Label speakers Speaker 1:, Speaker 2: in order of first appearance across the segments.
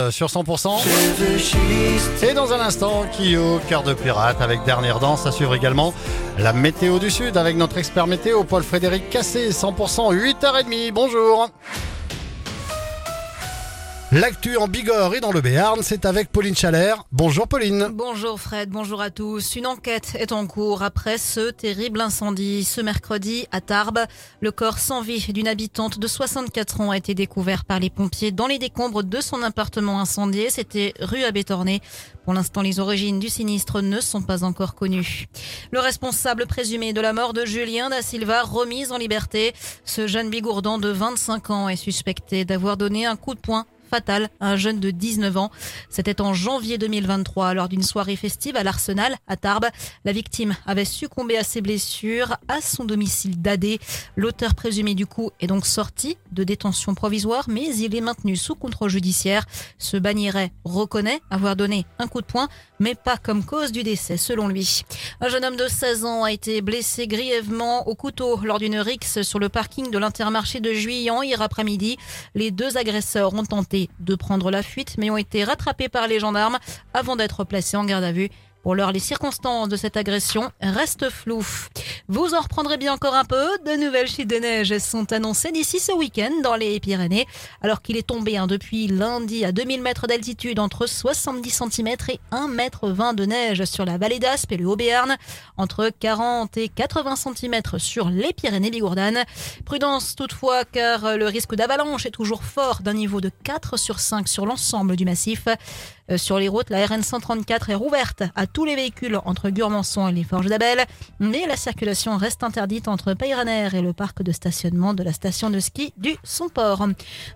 Speaker 1: Euh, sur 100%. Et dans un instant, Kyo, cœur de pirate avec dernière danse. À suivre également la météo du Sud avec notre expert météo, Paul Frédéric Cassé, 100%, 8h30. Bonjour. L'actu en Bigorre et dans le Béarn, c'est avec Pauline Chalère. Bonjour Pauline.
Speaker 2: Bonjour Fred, bonjour à tous. Une enquête est en cours après ce terrible incendie. Ce mercredi, à Tarbes, le corps sans vie d'une habitante de 64 ans a été découvert par les pompiers dans les décombres de son appartement incendié. C'était rue Abétorné. Pour l'instant, les origines du sinistre ne sont pas encore connues. Le responsable présumé de la mort de Julien da Silva remis en liberté. Ce jeune bigourdan de 25 ans est suspecté d'avoir donné un coup de poing fatale un jeune de 19 ans. C'était en janvier 2023 lors d'une soirée festive à l'Arsenal à Tarbes. La victime avait succombé à ses blessures à son domicile d'Adé. L'auteur présumé du coup est donc sorti de détention provisoire mais il est maintenu sous contrôle judiciaire. Ce bannieret reconnaît avoir donné un coup de poing mais pas comme cause du décès selon lui. Un jeune homme de 16 ans a été blessé grièvement au couteau lors d'une rixe sur le parking de l'intermarché de Juillan hier après-midi. Les deux agresseurs ont tenté de prendre la fuite mais ont été rattrapés par les gendarmes avant d'être placés en garde à vue. Pour l'heure, les circonstances de cette agression restent floues. Vous en reprendrez bien encore un peu. De nouvelles chutes de neige sont annoncées d'ici ce week-end dans les Pyrénées, alors qu'il est tombé hein, depuis lundi à 2000 mètres d'altitude entre 70 cm et 1 m 20 de neige sur la vallée d'Aspe et le Haut-Béarn, entre 40 et 80 cm sur les Pyrénées bigourdanes. Prudence toutefois, car le risque d'avalanche est toujours fort d'un niveau de 4 sur 5 sur l'ensemble du massif. Euh, sur les routes, la RN 134 est rouverte à tous les véhicules entre Gurmançon et les Forges d'Abel, mais la circulation reste interdite entre Peyraner et le parc de stationnement de la station de ski du Somport.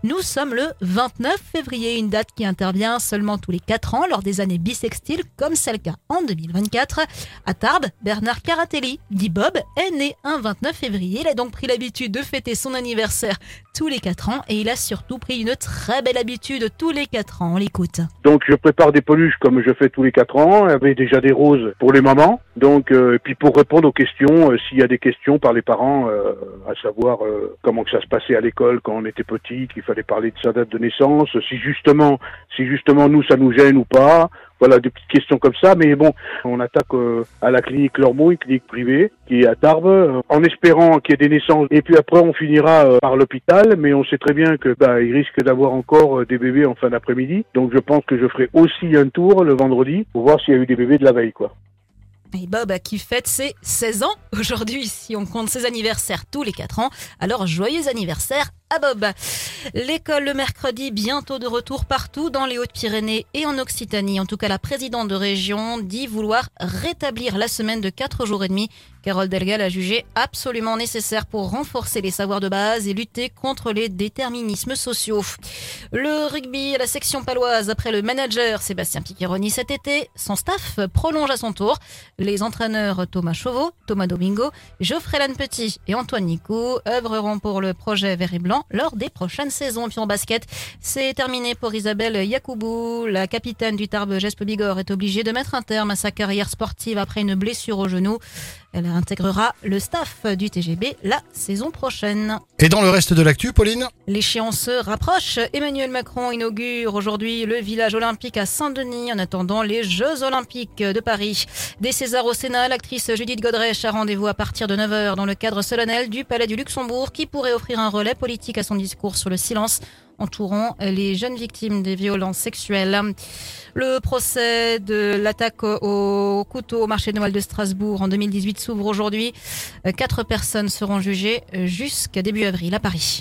Speaker 2: Nous sommes le 29 février, une date qui intervient seulement tous les 4 ans lors des années bissextiles, comme c'est le cas en 2024. À Tarbes, Bernard Caratelli, dit Bob, est né un 29 février. Il a donc pris l'habitude de fêter son anniversaire tous les 4 ans et il a surtout pris une très belle habitude tous les 4 ans. On l'écoute.
Speaker 3: Donc je prépare des peluches comme je fais tous les quatre ans, avec déjà des roses pour les mamans. Donc, euh, et puis pour répondre aux questions, euh, s'il y a des questions par les parents, euh, à savoir comment que ça se passait à l'école quand on était petit, qu'il fallait parler de sa date de naissance, si justement, si justement nous ça nous gêne ou pas, voilà, des petites questions comme ça. Mais bon, on attaque euh, à la clinique Lormeau, une clinique privée qui est à Tarbes, euh, en espérant qu'il y ait des naissances. Et puis après, on finira euh, par l'hôpital. Mais on sait très bien que bah, il risque d'avoir encore des bébés en fin d'après-midi. Donc je pense que je ferai aussi un tour le vendredi pour voir s'il y a eu des bébés de la veille, quoi.
Speaker 2: Et Bob qui fête ses 16 ans aujourd'hui, si on compte ses anniversaires tous les 4 ans. Alors joyeux anniversaire à Bob. L'école le mercredi, bientôt de retour partout dans les Hautes-Pyrénées et en Occitanie. En tout cas, la présidente de région dit vouloir rétablir la semaine de 4 jours et demi. Carole Delgal a jugé absolument nécessaire pour renforcer les savoirs de base et lutter contre les déterminismes sociaux. Le rugby à la section paloise, après le manager Sébastien Piccheroni cet été, son staff prolonge à son tour. Les entraîneurs Thomas Chauveau, Thomas Domingo, Geoffrey Lannepetit et Antoine Nicot œuvreront pour le projet Vert et Blanc lors des prochaines saisons. En basket, c'est terminé pour Isabelle Yacoubou. La capitaine du Tarbes Gespe Bigorre est obligée de mettre un terme à sa carrière sportive après une blessure au genou. Elle intégrera le staff du TGB la saison prochaine.
Speaker 1: Et dans le reste de l'actu, Pauline
Speaker 2: L'échéance se rapproche. Emmanuel Macron inaugure aujourd'hui le village olympique à Saint-Denis en attendant les Jeux olympiques de Paris. Des Césars au Sénat, l'actrice Judith Godrèche a rendez-vous à partir de 9h dans le cadre solennel du Palais du Luxembourg qui pourrait offrir un relais politique à son discours sur le silence entourant les jeunes victimes des violences sexuelles. Le procès de l'attaque au couteau au marché de Noël de Strasbourg en 2018 s'ouvre aujourd'hui. Quatre personnes seront jugées jusqu'à début avril à Paris.